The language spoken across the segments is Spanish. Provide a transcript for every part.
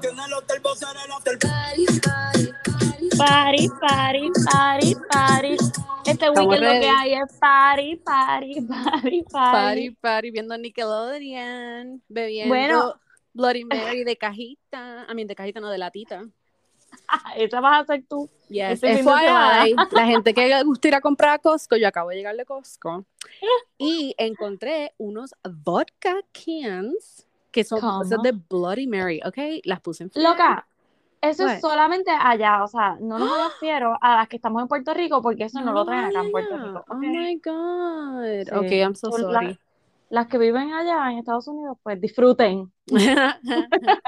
Tiene el hotel Boss en el hotel. Party, party, party, party. Este Estamos weekend lo que hay es party, party, party, Party, party. party, viendo Nickelodeon, bebiendo Bueno. Bloody Mary de cajita, a mí de cajita no de latita. Esa vas a ser tú. Yes. FYI, la gente que le gusta ir a comprar a Costco, yo acabo de llegar de Costco y encontré unos vodka cans que son ¿Cómo? esos de Bloody Mary, ¿ok? Las puse en frío. Loca, eso What? es solamente allá, o sea, no nos refiero a las que estamos en Puerto Rico porque eso no, lo traen acá en Puerto. Rico. Oh ¿ok? my God. Sí. Okay, I'm so sorry. Las que viven allá en Estados Unidos, pues disfruten.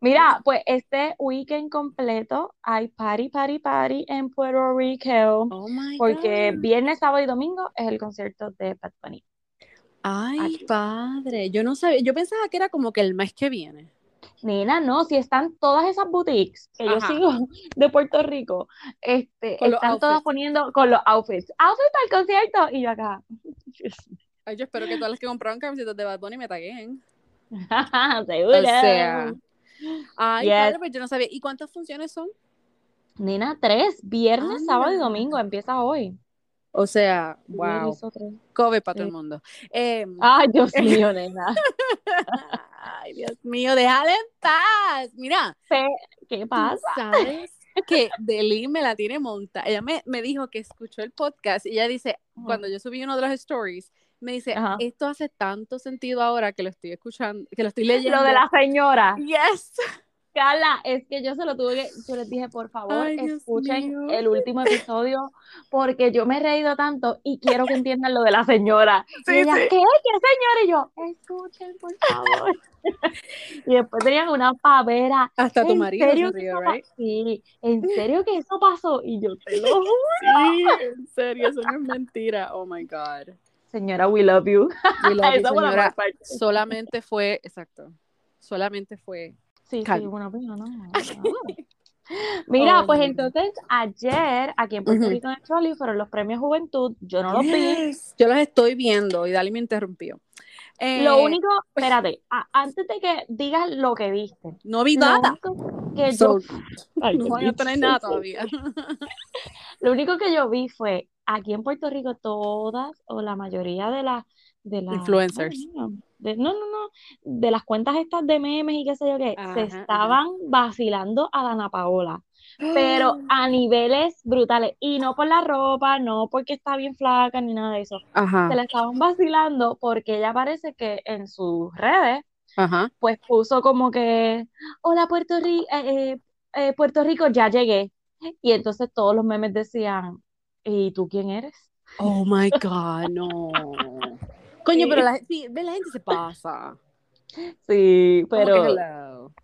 Mira, pues este weekend completo hay party, party, party en Puerto Rico oh my porque God. viernes, sábado y domingo es el concierto de Bad Bunny. Ay, aquí. padre. Yo no sabía, yo pensaba que era como que el mes que viene. Nena, no, si están todas esas boutiques que yo sigo de Puerto Rico, este, Con están todas outfits. poniendo con los outfits. Outfit para el concierto y yo acá. Ay, yo espero que todas las que compraron camisetas de Bad Bunny me taguen. Seguro. O sea, Ay, Yes. padre, pues yo no sabía. ¿Y cuántas funciones son? Nena, tres, viernes, sábado y domingo, empieza hoy. O sea, wow. Kobe para todo el mundo. Em, Ay, Dios mío, nena. Ay, Dios mío, déjala en paz. Mira, ¿Qué pasa? sabes que Deli me la tiene monta. Ella me, me dijo que escuchó el podcast y ella dice, cuando yo subí uno de los stories, me dice, Ajá. esto hace tanto sentido ahora que lo estoy escuchando, que lo estoy leyendo. Lo de la señora. Yes. Carla, es que yo se lo tuve que, yo les dije, por favor, Ay, escuchen el último episodio, porque yo me he reído tanto y quiero que entiendan lo de la señora. Sí, y ella, sí. ¿qué? ¿Qué señora? Y yo, escuchen, por favor. y después tenían una pavera. Hasta tu ¿En marido serio se rió, right? Sí, ¿en serio que eso pasó? Y yo te lo juro. Sí, en serio, eso no es mentira. Oh my God. Señora, we love you. We love you, señora. Solamente fue, exacto. Solamente fue. Sí, sí, una pena, no. Mira, Oh, pues entonces ayer aquí en Puerto. Rico en el Trolley fueron los premios Juventud. Yo no los vi. Yo los estoy viendo y Dali me interrumpió. Eh, Lo único, espérate, a- antes de que digas lo que viste, No vi nada. que So, yo, Ay, no van a tener nada todavía. lo único que yo vi fue aquí en Puerto Rico todas o la mayoría de las de las Influencers. no, de- no, no, no, de las cuentas estas de memes y qué sé yo qué, Ajá, se ajá. estaban vacilando a la Ana Paola. pero a niveles brutales. Y no por la ropa, no porque está bien flaca ni nada de eso. Ajá, Se la estaban vacilando porque ella parece que en sus redes, pues puso como que, hola Puerto Rico, Puerto Rico, ya llegué. Y entonces todos los memes decían, ¿y tú quién eres? Oh my God, no. Coño, pero la, sí, la gente se pasa. Sí, pero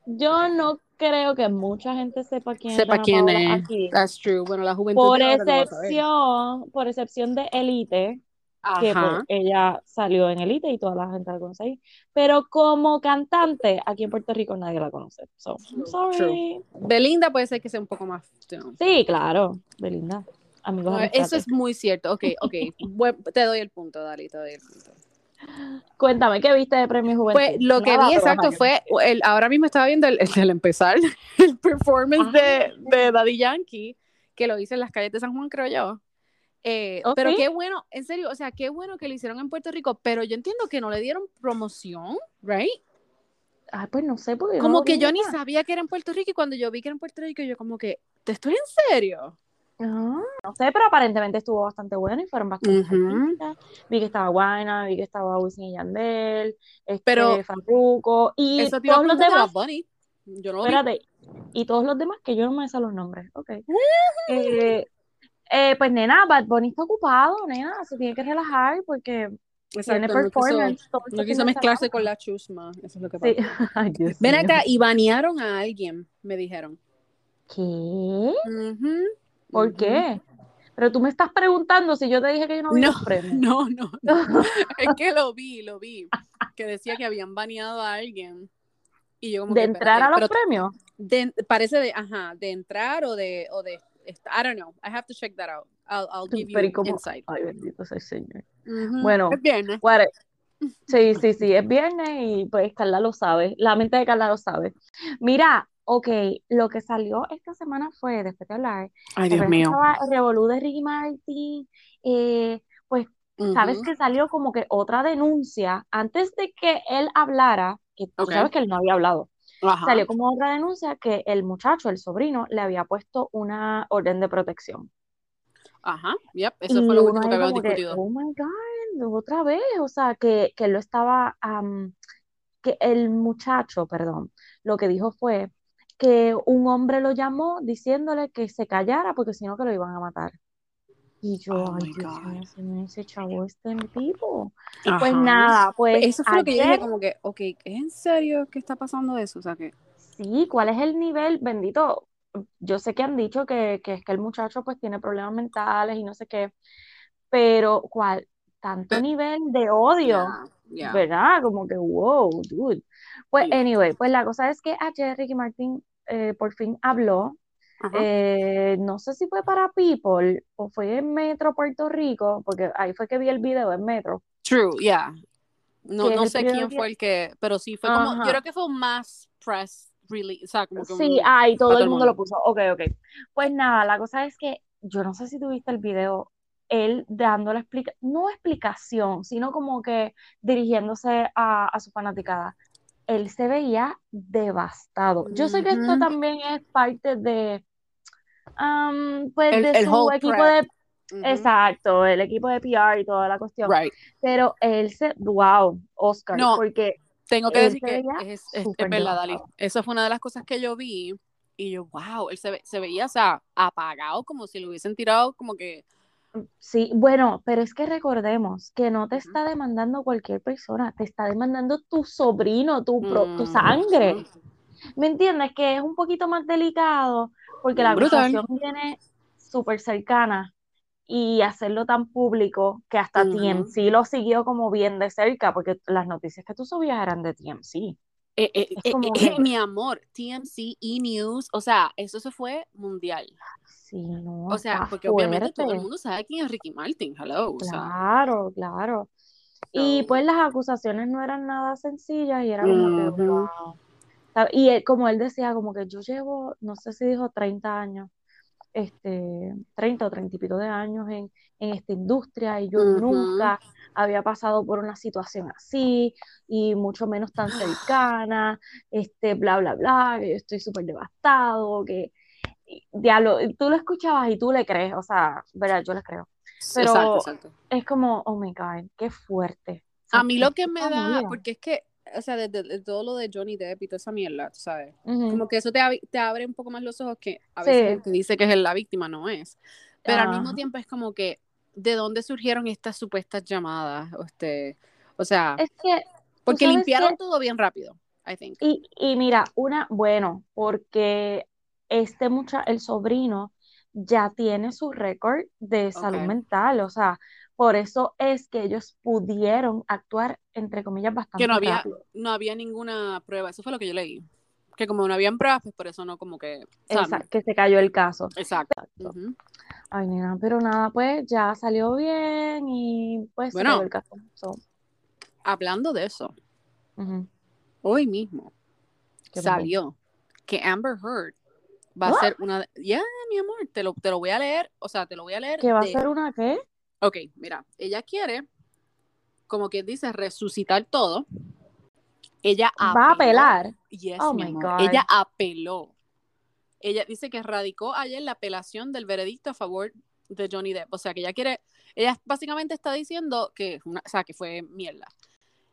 yo no creo que mucha gente sepa quién Sepa es Ana quién Paola es. aquí. That's true. Bueno, la juventud Por no excepción, por excepción de Elite, que pues, Ajá. ella salió en Elite y toda la gente la conoce ahí. Pero como cantante, aquí en Puerto Rico nadie la conoce. So, I'm True, sorry. Belinda puede ser que sea un poco más. you know. Sí, claro, Belinda. Amigos, No, eso es muy cierto. Ok, ok. Te doy el punto, Dali, te doy el punto. Cuéntame, ¿qué viste de Premio Juventud? Pues lo que Nada, vi exacto fue, el, ahora mismo estaba viendo el, el- el empezar, el performance de, Ah. de Daddy Yankee, que lo hice en las calles de San Juan, creo yo. Eh, ¿Oh, pero sí? qué bueno, en serio, o sea, qué bueno que lo hicieron en Puerto Rico, pero yo entiendo que no le dieron promoción, ¿right? Ay, pues no sé, porque no Como que yo ni sabía que era en Puerto Rico y cuando yo vi que era en Puerto Rico, yo como que, ¿te estoy en serio? Ah, no sé, pero aparentemente estuvo bastante bueno y fueron bastante artistas. Vi que estaba Guayna, vi que estaba Wisin y Yandel, este, Pero- Farruko, y Eso todos los de demás, Bunny. Yo no espérate, y todos los demás que yo no me sé los nombres, ok. Eh, eh, pues nena, Bad Bunny está ocupado, nena, se tiene que relajar porque tiene Exacto, no quiso, performance. este no quiso de mezclarse con la chusma, eso es lo que Sí. pasa. Ay, Ven acá, y banearon a alguien, me dijeron. ¿Qué? ¿Por qué? Pero tú me estás preguntando si yo te dije que yo no vi No, los premios. No, no, no. es que lo vi, lo vi. Que decía que habían baneado a alguien. Y yo como De que, entrar espérate, a los premios. de- parece de, ajá, de entrar o de, o de, I don't know. I have to check that out. I'll, I'll give you Pero ¿y cómo? insight. Ay, bendito sea el Señor. Ujú. Bueno. Es viernes. What- Sí, sí, sí, es viernes y pues Carla lo sabe, la mente de Carla lo sabe. Mira, ok, lo que salió esta semana fue, después de hablar, Ay, ¿te Dios acuerdas que mío. estaba revolú de Ricky Martin? Eh, pues, ¿sabes que salió como que otra denuncia? Antes de que él hablara, que tú sabes que él no había hablado, Ajá. salió como otra denuncia que el muchacho, el sobrino, le había puesto una orden de protección. Ajá. Yep. Eso Y fue lo último que habíamos que, discutido. oh my God, otra vez, o sea, que, que él lo estaba, que el muchacho, perdón, lo que dijo fue que un hombre lo llamó diciéndole que se callara porque si no que lo iban a matar. Y yo, Oh ay Dios mío, señor, ese chavo este tipo. Pues Ajá. nada, Pues pues eso fue lo que yo dije, como que, ok, ¿es en serio que está pasando eso? O sea, que. sí, ¿cuál es el nivel? Bendito, yo sé que han dicho que, que es que el muchacho pues tiene problemas mentales y no sé qué, pero ¿cuál? Tanto nivel de odio. ¿verdad? Como que, wow, dude. Pues, anyway, pues la cosa es que ayer Ricky Martin eh, por fin habló. Eh, no sé si fue para People o fue en Metro Puerto Rico, porque ahí fue que vi el video en Metro, True, yeah. No, no sé quién fue el que, pero sí fue como, yo creo que fue un más press release, o sea, como que Sí, ahí todo el todo el mundo lo puso. Ok, ok. Pues nada, la cosa es que yo no sé si tuviste el video, él dando la explica, no explicación, sino como que dirigiéndose a, a su fanaticada. Él se veía devastado. Yo sé que esto también es parte de, am, pues, El, de el su equipo prep. de, exacto, el equipo de PR y toda la cuestión. Right. Pero él se, wow, Oscar, No, porque tengo que decir que es, es, verdad, Dali. devastado. Esa fue una de las cosas que yo vi y yo, wow, él se, ve- se veía, o sea, apagado, como si lo hubiesen tirado, como que, Sí, bueno, pero es que recordemos que no te está demandando cualquier persona, te está demandando tu sobrino, tu, pro- tu Ujú. sangre. ¿Me entiendes? Que es un poquito más delicado porque la acusación viene súper cercana y hacerlo tan público que hasta Ujú. TMC lo siguió como bien de cerca porque las noticias que tú subías eran de TMC. Eh, eh, eh, eh, que, mi amor, TMC, E! News, o sea, eso se fue mundial. Sí, no, O sea, porque obviamente todo el mundo sabe quién es Ricky Martin, hello, o sea, Claro, claro. Y so, pues las acusaciones no eran nada sencillas y era como que, wow. Y él- como él decía, como que yo llevo, no sé si dijo 30 años, este, 30 o 30 y pico de años en, en esta industria y yo nunca había pasado por una situación así y mucho menos tan cercana, este, bla, bla, bla, que yo estoy súper devastado, que diablo, tú lo escuchabas y tú le crees, o sea, verdad, yo le creo, Exacto, pero exacto. es como, oh my God, qué fuerte. O A sea, mí es lo que me da, porque es que, o sea, desde, desde todo lo de Johnny Depp y toda esa mierda, tú sabes, Ujú. como que eso te, te abre un poco más los ojos que a veces Sí, el que dice que es la víctima no es. Pero al mismo tiempo es como que, ¿de dónde surgieron estas supuestas llamadas? Este, o sea, Es que, porque sabes que, limpiaron todo bien rápido, I think. y, y mira, una, bueno, porque este mucha, el sobrino ya tiene su récord de salud mental, o sea, por eso es que ellos pudieron actuar, entre comillas, Que bastante no había, rápido. no había ninguna prueba, eso fue lo que yo leí. Que como no habían pruebas, pues por eso no como que, o sea, Esa, que se cayó el caso. exacto. Exacto. Ujú. Ay, nena, pero nada, pues ya salió bien y pues se cayó Bueno, el caso. So, hablando de eso, hoy mismo salió que Amber Heard va a ser una... Ya, mi amor, te lo, te lo voy a leer, o sea, te lo voy a leer ¿Que va a ser una qué? Ok, mira, ella quiere, como quien dice, resucitar todo. Ella ¿Va a apelar? Yes, Oh mi amor. God. Ella apeló. Ella dice que radicó ayer la apelación del veredicto a favor de Johnny Depp. O sea, que ella quiere, ella básicamente está diciendo que, una- o sea, que fue mierda.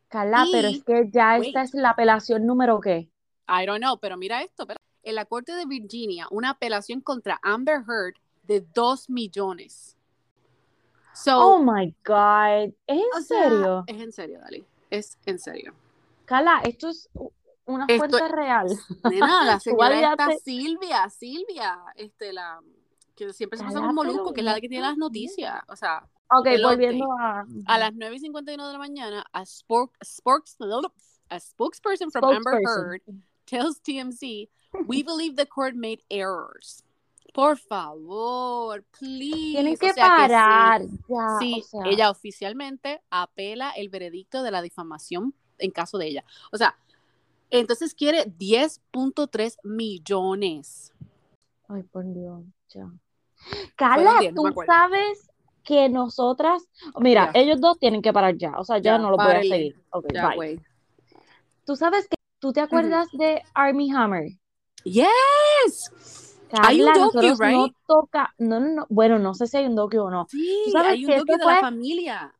Carla, pero Y, es que ya wait, esta es la apelación número qué. I don't know, pero mira esto, pero en la corte de Virginia, una apelación contra Amber Heard de 2 millones. So, Oh my God. ¿Es en o sea, serio? es en serio, Dali. Es en serio. Carla, esto es una Esto, fuente real. nena, la señora validaste. Silvia, Silvia, este, la que siempre se pasa con Molusco, que es la que tiene las noticias. O sea, Ok, volviendo a A las 9 y 51 de la mañana, a, spok- spokes- a spokesperson from Amber. Heard tells TMZ, we believe the court made errors. Por favor, please. Tienen O que sea sí. parar ya. Sí, o sea, ella oficialmente apela el veredicto de la difamación en caso de ella. O sea, entonces quiere 10.3 millones. Ay, por Dios, ya. Carla, 10, no me tú sabes que nosotras, mira, Ya. ellos dos tienen que parar ya, o sea, ya, Ya, no lo voy a seguir. Ok, Ya, bye. Tú sabes que tú te acuerdas de Army Hammer. Yes. Hay un Carla, docu, nosotros no right? toca, no, no, no, bueno, no sé si hay un docu o no. Sí, sabes hay un docu de la familia.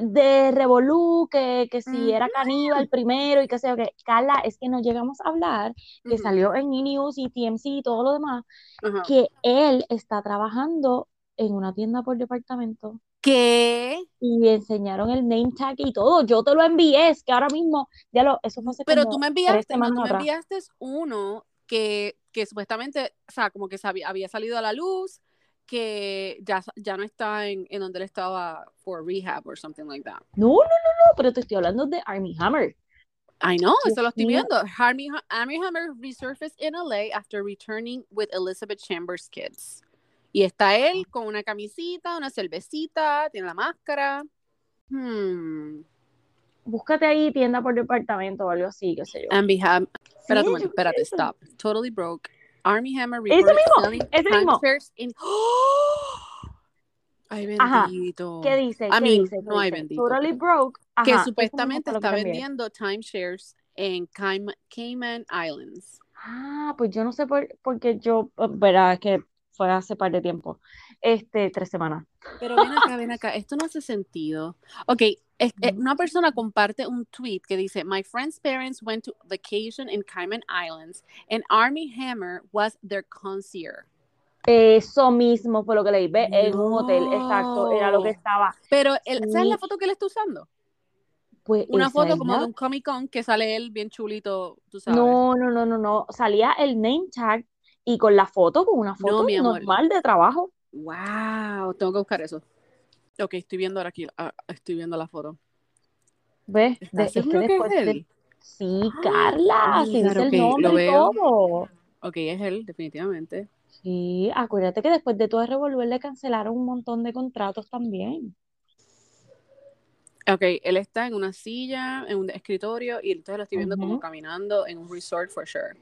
De Revolú, que, que si era caníbal primero y qué sé yo qué. Carla, es que no llegamos a hablar, que salió en E! News y TMC y todo lo demás, que él está trabajando en una tienda por departamento ¿Qué? y enseñaron el name tag y todo. Yo te lo envié, es que ahora mismo, ya lo, eso fue hace Pero como tú me enviaste, no, tú me enviaste uno que, que supuestamente, o sea, como que sabía- había salido a la luz, que ya, ya no está en, en donde él estaba for rehab or something like that. No, no, no, no, pero te estoy hablando de Army Hammer. I know, eso lo estoy viendo. Army, Army Hammer resurfaced in LA after returning with Elizabeth Chambers kids. Y está él con una camisita, una cervecita, tiene la máscara. Hmm. Búscate ahí tienda por departamento o algo así, qué sé yo. And Beham- Espérate Sí, espérate, eso. stop. Totally broke. Army Hammer Ese reported mismo, mismo. in... Ay, Ajá, bendito. ¿Qué dice? I ¿Qué mean, dice? ¿Qué no hay bendito, Totally broke. que Ajá, eso supuestamente está que vendiendo timeshares en Cayman, Islands. Ah, pues yo no sé por, porque yo, oh, verá, que fue hace par de tiempo, este, tres semanas. Pero ven acá, ven acá, esto no hace sentido. Ok, es- eh, una persona comparte un tweet que dice, My friend's parents went to vacation in Cayman Islands and Army Hammer was their concierge. Eso mismo fue lo que leí, ve, en un hotel, exacto, era lo que No. estaba. Pero, ¿sabes Sí. la foto que él está usando? Pues Una foto como de un Comic Con que sale él bien chulito, tú sabes. No, no, no, no, no, salía el name tag y con la foto, con una foto normal de trabajo. Wow, tengo que buscar eso. Ok, estoy viendo ahora aquí, ah, estoy viendo la foto. ¿Ves? ¿Estás De- es que es de-? Sí, Carla, dice el ok, lo nombre y veo. todo. Ok, es él, definitivamente. Sí, acuérdate que después de todo el revolver le cancelaron un montón de contratos también. Ok, él está en una silla, en un escritorio, y entonces lo estoy viendo como caminando en un resort for sure.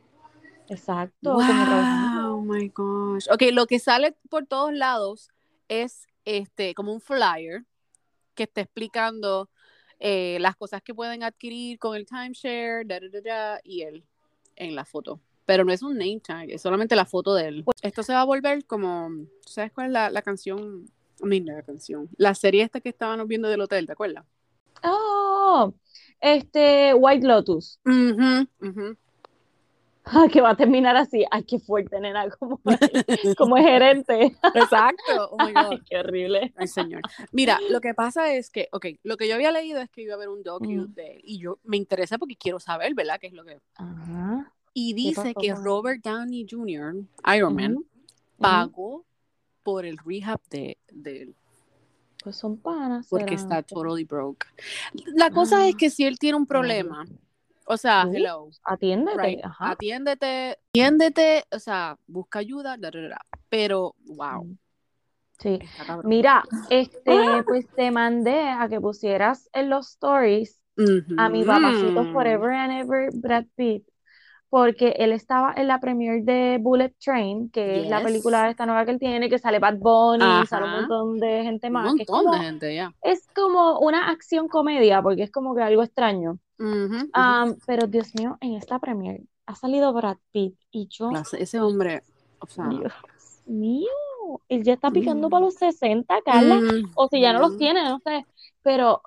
Exacto. Wow, my gosh. Ok, lo que sale por todos lados es este como un flyer que está explicando eh, las cosas que pueden adquirir con el timeshare, da, da, da, da, y él en la foto. Pero no es un name tag, es solamente la foto de él. Esto se va a volver como, ¿tú ¿sabes cuál es la, la canción? Mean, la canción. La serie esta que estábamos viendo del hotel, ¿te acuerdas? Oh, este White Lotus. Ah, que va a terminar así. Ay, qué fuerte, nena, como, como gerente. Exacto. Oh my God. Ay, qué horrible. Ay, señor. Mira, lo que pasa es que, ok, lo que yo había leído es que iba a haber un docu de él, y yo me interesa porque quiero saber, ¿verdad? ¿Qué es lo que... Ajá. Y dice que? Robert Downey Jr., Iron Man, pagó por el rehab de, de él, Pues son panas. porque está totally broke. La cosa es Ah, que si él tiene un problema, o sea, Sí. hello, Atiéndete. right, Ajá. atiéndete, atiéndete, o sea, busca ayuda, da, da, da, da. pero, wow, Mm. Sí. Mira, este, pues te mandé a que pusieras en los stories a mi papacito. Forever and Ever Brad Pitt, porque él estaba en la premiere de Bullet Train, que es la película esta nueva que él tiene, que sale Bad Bunny, sale un Ajá. montón de gente Un más, que es montón como, de gente, ya. es como una acción comedia, porque es como que algo extraño. Am, pero Dios mío, en esta premiere ha salido Brad Pitt y yo, ese hombre, o sea, Dios mío, él ya está picando para los 60, Carla, o si ya no los tiene, no sé, pero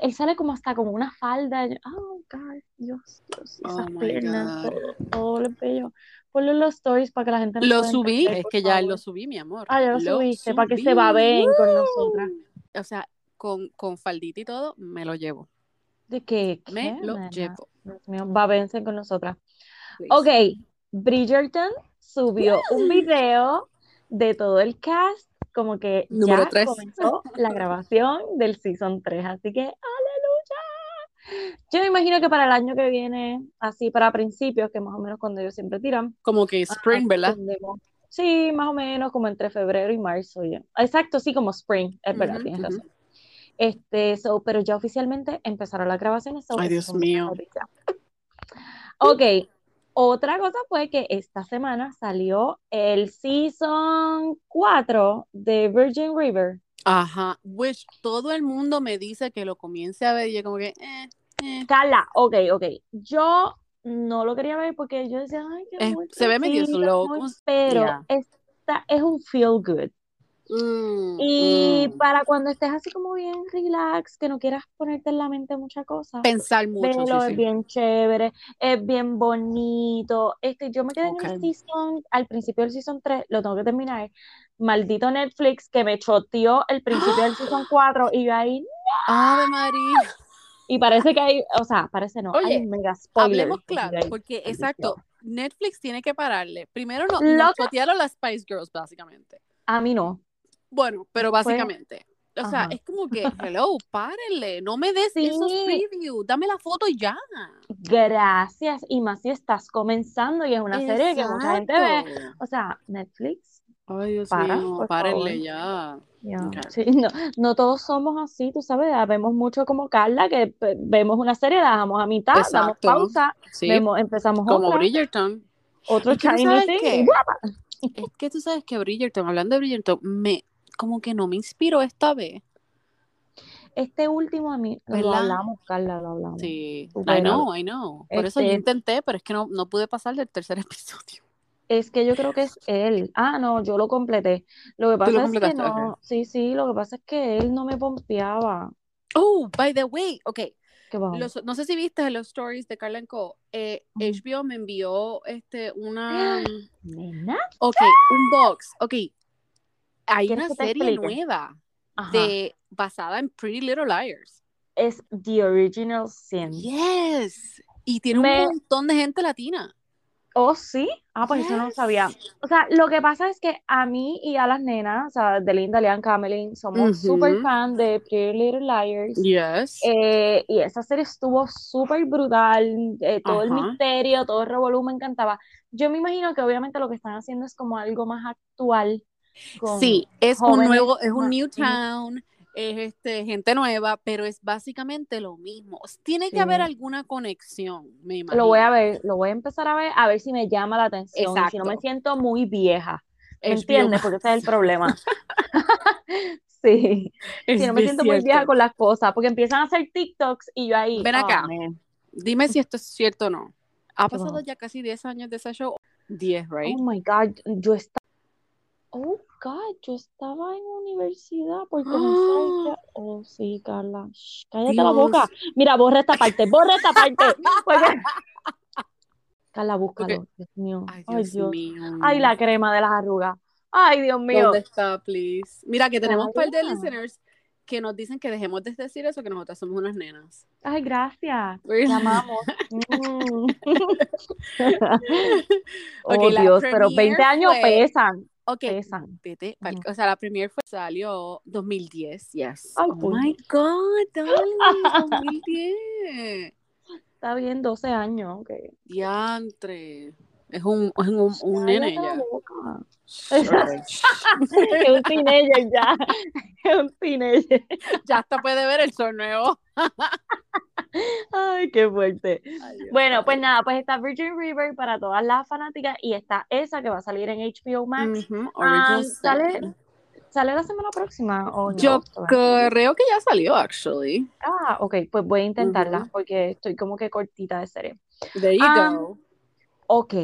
él sale como hasta como una falda, yo, oh God, Dios, Dios, Oh esas my piernas, todo, todo lo bello. Ponlo en los stories para que la gente Lo pueda subí, entender, es que ya lo subí, mi amor. Ah, ya lo Lo subiste, para que se subí. babeen con nosotras. O sea, con, con faldita y todo, me lo llevo. ¿De qué? Me ¿Qué, lo nena? llevo. Dios mío, babéense con nosotras. please. Ok, Bridgerton subió un video de todo el cast, como que Número ya tres. comenzó la grabación del Season 3, así que aleluya. Yo me imagino que para el año que viene, así para principios, que más o menos cuando ellos siempre tiran, Como que ah, spring, ¿verdad? Sí, más o menos como entre febrero y marzo ya. Exacto, sí, como spring, es verdad, Ujú, tienes razón. Este, so, pero ya oficialmente empezaron las grabaciones. so, Ay, Dios mío. Ok, otra cosa fue que esta semana salió el season 4 de Virgin River. Ajá, which todo el mundo me dice que lo comience a ver y yo como que, eh, eh. Carla, ok, ok. Yo no lo quería ver porque yo decía, ay, qué Es- se ve medio slow, pero yeah. esta es un feel good. Mm, Y mm. para cuando estés así como bien relax, que no quieras ponerte en la mente muchas cosas, Pensar mucho, velo, sí, es sí. bien chévere, es bien bonito. Este, yo me quedé en Ok. el season, al principio del season 3, lo tengo que terminar. Maldito Netflix que me choteó el principio del season 4 y yo ahí, Ave María. y parece que hay, o sea, parece no, hay Oye, un mega spoiler. Hablemos claro, porque exacto, Netflix tiene que pararle. Primero no, Loca. nos chotearon las Spice Girls, básicamente. A mí no. Bueno, pero básicamente. O sea, Ajá. es como que, hello, párenle, no me des esos Sí. previews, dame la foto y ya. Gracias. Y más si estás comenzando y es una serie que mucha gente ve. O sea, Netflix, Ay, Dios Para, mío, párenle favor. ya. Sí, no, no todos somos así, tú sabes, vemos mucho como Carla, que vemos una serie, la dejamos a mitad, damos pausa, Sí, vemos, empezamos como otra, Bridgerton. otro Es que es que tú sabes que Bridgerton, hablando de Bridgerton, me, como que no me inspiró esta vez. Este último a mí, lo ¿Verdad? hablamos, Carla, lo hablamos. Sí, I know, I know. Por eso yo Este- intenté, pero es que no, no pude pasar del tercer episodio. Es que yo creo que es él. Ah, no, yo lo completé. Lo que lo pasa es que no, sí, sí, lo que pasa es que él no me pompeaba. Oh, by the way, ok. Los- no sé si viste los stories de Carla Co. Eh, Ujú. HBO me envió este una Nena, ok, un box. Ok. Hay ¿Quieres una serie explique? nueva Ajá. de basada en Pretty Little Liars. Es The Original Sin. Yes. Y tiene Me- un montón de gente latina. ¿Oh, sí? Ah, pues eso no lo Yes. sabía. O sea, lo que pasa es que a mí y a las nenas, o sea, de Linda, Leanne, Camelin, somos Ujú. súper fan de Pretty Little Liars. Yes. Eh, y esa serie estuvo súper brutal, eh, todo el Ajá. misterio, todo el revolú me encantaba. Yo me imagino que obviamente lo que están haciendo es como algo más actual Sí, es un nuevo, es un new town, es este, gente nueva, pero es básicamente lo mismo. Tiene que Sí. haber alguna conexión, me imagino. Lo voy a ver, lo voy a empezar a ver, a ver si me llama la atención, y si no me Exacto. siento muy vieja, ¿me HBO entiendes? Porque ese es el problema. Sí, Es si no me siento muy vieja cierto. con las cosas, porque empiezan a hacer TikToks y yo ahí, Ven oh, acá. man. Dime si esto es cierto o no. Ha ¿Qué pasado ya casi 10 años de ese show. 10, right? Oh my God, yo estaba, oh God, yo estaba en universidad por comenzar ya. Oh sí, Carla, Shh, cállate la boca. Mira, borra esta parte, borra esta parte. porque- Carla, búscalo, Dios mío. Ay, Ay, Dios mío. Ay, la crema de las arrugas. Ay, Dios mío. ¿Dónde está, please? Mira, que tenemos un par de listeners que nos dicen que dejemos de decir eso, que nosotras somos unas nenas. Ay, gracias. Te amamos. Mm. Oh, Dios, pero premiere 20 años fue- pesan, Ok, pesan. vete, o sea, la premier fue, salió 2010, yes. Ay, oh my God, darling, 2010. Está bien, 12 años. ok. Diantre. Es un, es un, un nene ya. Es un teenager ya. Es un teenager. ya hasta puede ver el sol nuevo. Ay, qué fuerte. Ay, Bueno, pues nada, pues está Virgin River para todas las fanáticas y está esa que va a salir en HBO Max. Ah, sale, sale la semana próxima o no. Yo creo que ya salió, actually. Ah, ok, pues voy a intentarla porque estoy como que cortita de serie. There you Ah, go. Ok,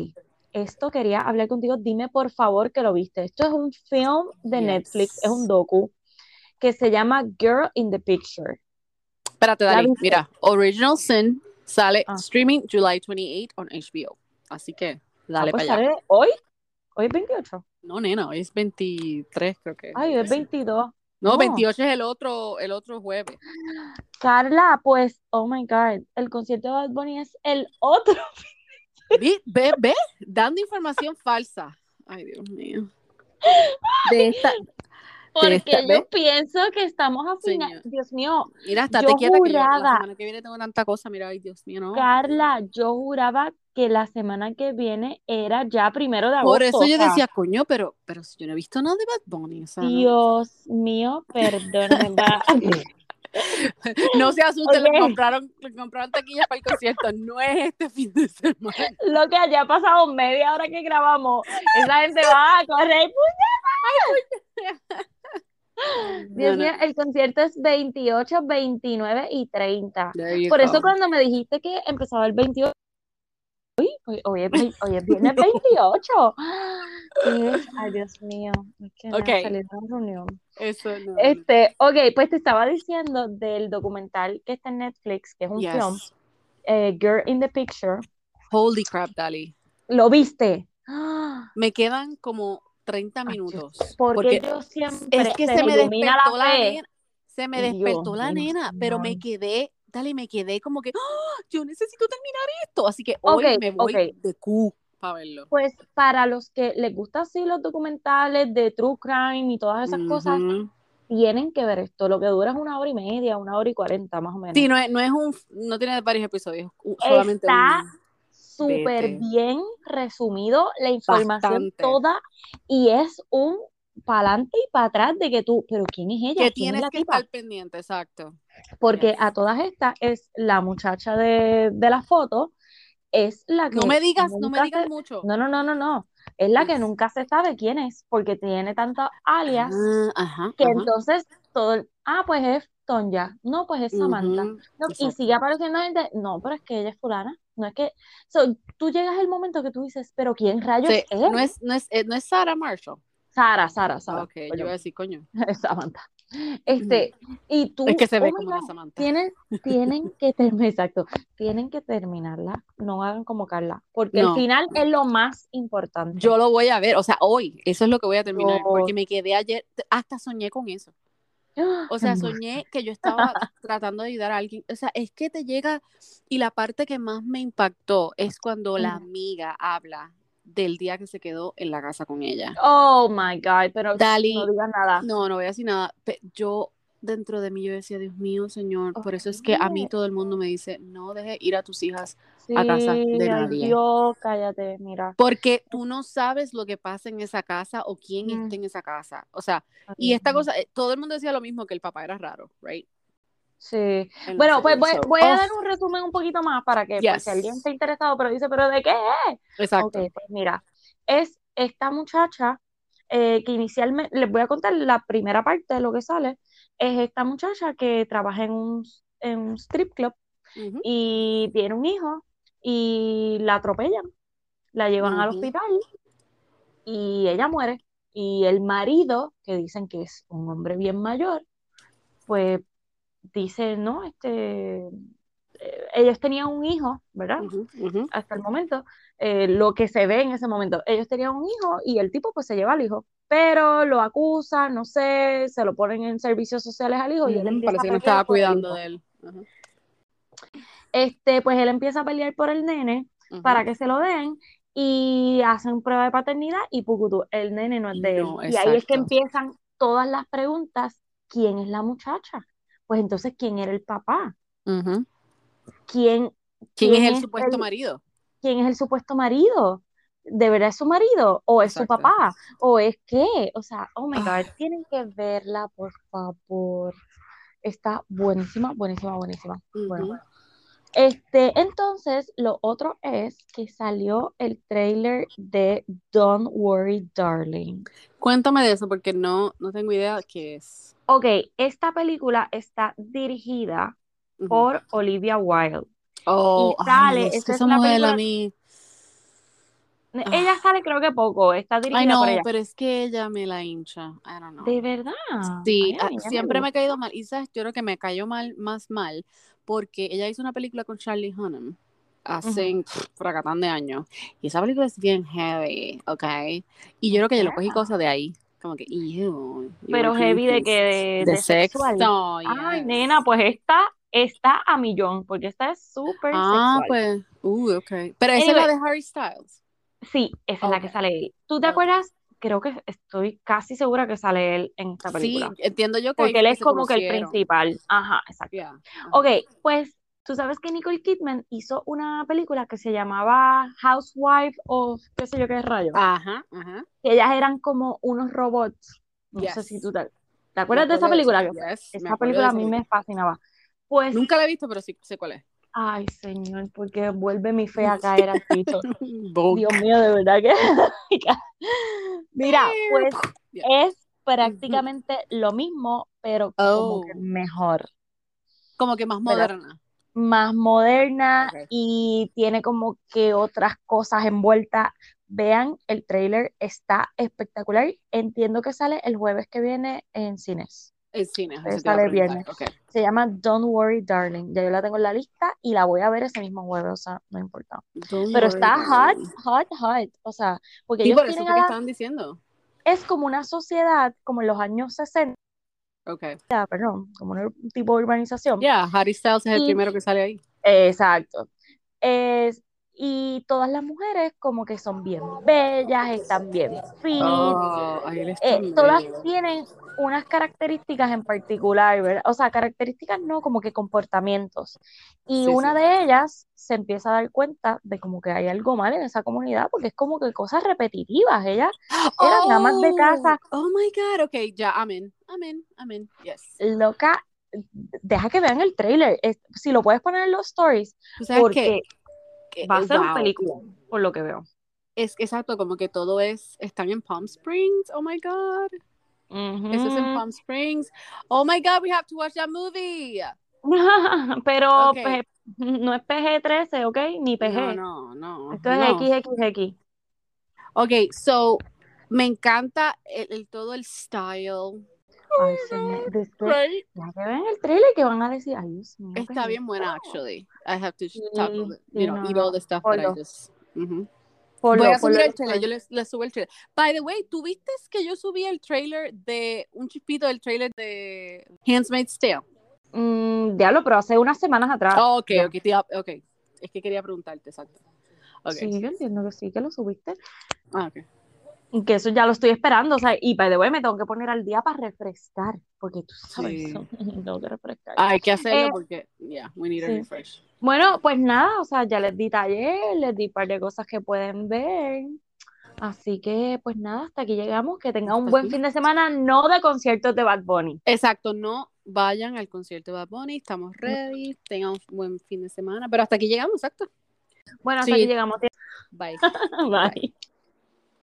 esto quería hablar contigo. Dime por favor que lo viste. Esto es un film de Netflix, es un docu que se llama Girl in the Picture. Espérate, ¿La Dali. viste? Mira, Original Sin sale Ah. streaming July 28 on HBO. Así que dale Ah, pues para allá. sale hoy. Hoy es 28. No, nena, hoy es 23, creo que. Ay, hoy es 22. No, no. 28 es el otro, el otro jueves. Carla, pues, oh my God, el concierto de Bad Bunny es el otro. Vi- Ve, ve, dando información falsa. Ay, Dios mío. De esta, Porque esta- yo ¿ves? pienso que estamos a final. Señor. Dios mío, Mira, estate yo quieta que yo la juraba- semana que viene tengo tanta cosa. Mira, ay, Dios mío, no. Carla, yo juraba que la semana que viene era ya primero de agosto. Por eso yo decía, coño, pero, pero si yo no he visto nada de Bad Bunny. O sea, no. Dios mío, perdóname. No se asusten, Oye. le compraron, le compraron taquillas para el concierto. No es este fin de semana. Lo que haya pasado media hora que grabamos, esa gente va a correr. Dios No, no. mío, el concierto es 28, 29 y 30. There you Por eso cuando me dijiste que empezaba el 28, uy, hoy, hoy es, vei- hoy es viernes 28. ¿Qué es? Ay, Dios mío, es que me Ok. ha salido una reunión. Eso no. Este, ok, pues te estaba diciendo del documental que está en Netflix, que es un Yes. film, eh, Girl in the Picture. Holy crap, Dali. ¿Lo viste? Me quedan como 30 minutos. Porque, porque yo siempre es que se se me despertó la nena. Se me Dios despertó la nena, pero me quedé, dale, me quedé como que, ¡Ah! yo necesito terminar esto. Así que hoy me voy de Q para verlo. Pues para los que les gustan así los documentales de True Crime y todas esas cosas, tienen que ver esto. Lo que dura es una hora y media, una hora y cuarenta más o menos. Sí, no es, no es un, no tiene varios episodios, solamente Está Súper bien resumido, la información Bastante. toda, y es un para adelante y para atrás de que tú, pero ¿quién es ella? que ¿Quién es tienes que tipa? estar pendiente, exacto. Porque Yes. a todas estas es la muchacha de, de la foto, es la que No me digas, no me digas se- mucho. No, no, no, no, no. Es la que nunca se sabe quién es, porque tiene tantas alias Ah, ajá, que ajá. entonces todo el, ah, pues es Tonya, no, pues es Samantha. No, y sigue apareciendo gente, no, pero es que ella es fulana, no es que, so, tú llegas el momento que tú dices, pero ¿quién rayos Sí, es? no es, no es, eh, no es Sarah Marshall. Sara, Sara, Sara, ok, yo iba a decir, coño. es Samantha. Este, y tú, Es que se ve oh como una Samantha. tienen, tienen que terminar, exacto, tienen que terminarla, no hagan como Carla, porque No. el final es lo más importante. Yo lo voy a ver, o sea, hoy, eso es lo que voy a terminar, Yo- porque me quedé ayer, hasta soñé con eso. O sea, soñé que yo estaba tratando de ayudar a alguien. O sea, es que te llega, y la parte que más me impactó es cuando la amiga habla del día que se quedó en la casa con ella. Oh my God, pero Dali, no digas nada. No, no voy a decir nada. Yo dentro de mí yo decía, Dios mío, Señor, por eso es que a mí todo el mundo me dice, no dejes ir a tus hijas a casa de nadie. Dios, cállate, mira. porque tú no sabes lo que pasa en esa casa o quién Mm. está en esa casa. O sea, y esta cosa, eh, todo el mundo decía lo mismo, que el papá era raro, right? Sí. Bueno, pues voy, a Oh, dar un resumen un poquito más para que, por si alguien Yes. está interesado, pero dice, ¿pero de qué es? Exacto. Pues mira, es esta muchacha eh, que inicialmente, les voy a contar la primera parte de lo que sale, es esta muchacha que trabaja en un, en un strip club y tiene un hijo y la atropellan, la llevan al hospital y ella muere. Y el marido, que dicen que es un hombre bien mayor, pues dice, no, este, eh, ellos tenían un hijo, ¿verdad? Hasta el momento, eh, lo que se ve en ese momento, ellos tenían un hijo y el tipo pues se lleva al hijo, pero lo acusa, no sé, se lo ponen en servicios sociales al hijo y él empieza a Parece que no estaba cuidando de él. Este, pues él empieza a pelear por el nene para que se lo den y hacen prueba de paternidad y pucutú, el nene no es de él. No, Y ahí es que empiezan todas las preguntas, ¿quién es la muchacha? Pues entonces, ¿quién era el papá? ¿Quién, ¿Quién es el es supuesto el- marido? quién es el supuesto marido? ¿De verdad es su marido? ¿O es su papá? ¿O es qué? O sea, oh my God, tienen que verla, por favor. Está buenísima, buenísima, buenísima. Bueno, este, entonces, lo otro es que salió el trailer de Don't Worry, Darling. Cuéntame de eso porque no, no tengo idea qué es. Ok, esta película está dirigida por Olivia Wilde. Oh, y sale, ay, es que es esa mujer película- a mí. Ella sale creo que poco, está dirigida Ay, no, por ella. pero es que ella me la hincha. I don't know. De verdad. Sí, Ay, ah, siempre me ha gusta. caído mal. Y sabes, yo creo que me cayó mal, más mal, porque ella hizo una película con Charlie Hunnam hace pff, fracatán de años. Y esa película es bien heavy, ¿ok? Y yo creo que yo lo cogí Ah. cosas de ahí. Como que, ew, Pero heavy de que de, De sexo, yes. nena, pues esta está a millón, porque esta es súper Ah, sexual. pues, uh, ok. Pero esa es la de Harry Styles. Sí, esa es la que sale él. ¿Tú te acuerdas creo que estoy casi segura que sale él en esta Sí, película. entiendo yo que Porque él es como que el principal. Ajá, exacto. Yeah. Ok, pues tú sabes que Nicole Kidman hizo una película que se llamaba Housewife of qué sé yo qué rayo. Ajá, ajá. Ellas eran como unos robots. No sé si tú te, ¿te acuerdas de esa acuerdo de película? esa- yes, película a mí película. me fascinaba. Pues, Nunca la he visto, pero sí sé cuál es. ay, señor, porque vuelve mi fe a caer al piso. Dios mío, de verdad que. Mira, pues Yeah. es prácticamente lo mismo, pero como que Oh. mejor. Como que más moderna. Más moderna y tiene como que otras cosas envueltas. Vean, el trailer está espectacular. Entiendo que sale el jueves que viene en cines. En cine, Pero eso te iba a sale preguntar. viernes. Se llama Don't Worry, Darling. Ya yo la tengo en la lista y la voy a ver ese mismo jueves, o sea, no importa. Don't Pero worry, está hot, hot, hot. O sea, porque Sí, ellos por eso tienen que la- estaban diciendo. es como una sociedad, como en los años 60, Ok. perdón, como un tipo de urbanización. Yeah, Harry Styles es el Y- primero que sale ahí. Exacto. Es, y todas las mujeres como que son bien bellas, están bien fit, Oh, eh, todas tienen unas características en particular, ¿verdad? O sea, características no, como que comportamientos. Y Sí, una sí. de ellas se empieza a dar cuenta de como que hay algo mal en esa comunidad, porque es como que cosas repetitivas. Ellas eran amas de casa, Oh, oh my God, ok, ya, amén, amén, amén, yes. loca. Deja que vean el trailer. Es- si lo puedes poner en los stories, ¿Tú sabes porque qué? Que- va a ser un wow. película, por lo que veo. Es exacto, como que todo es, están en Palm Springs, oh my God. Eso es en. Palm Springs. Oh my God, we have to watch that movie. Pero Ok. pe- no es PG-13, ¿ok? Ni PG. No, no, no. Esto es no. XXX. Ok, so, me encanta el, el- todo el style. Ay, señor. de que- Right? Ya que ven el trailer que van a decir, ay, Dios mío, ¿qué Está es bien buena, actually. I have to Sí, talk, about it, sí, you know, no, eat all the stuff that I just. Ujú. Ponlo, Voy a subir el trailer, yo les, les subo el trailer. By the way, ¿tú viste que yo subí el trailer de un chispito del trailer de Handmaid's Tale? Mm, diablo, pero hace unas semanas atrás. Oh, ok, ok, iba- ok. Es que quería preguntarte, exacto. Ok. Sí, yo entiendo que sí, que lo subiste. Ah, ok. Que eso ya lo estoy esperando, o sea, y by the way, me tengo que poner al día para refrescar, porque tú sabes, Sí. tengo que refrescar. Ah, hay que hacerlo Eh, porque, yeah, we need a refresh. Bueno, pues nada, o sea, ya les di taller, les di un par de cosas que pueden ver. Así que, pues nada, hasta aquí llegamos. Que tengan un buen aquí. fin de semana, no de conciertos de Bad Bunny. Exacto, no vayan al concierto de Bad Bunny, estamos ready, tengan un buen fin de semana, pero hasta aquí llegamos, exacto. Bueno, hasta Sí. aquí llegamos. Bye. Bye.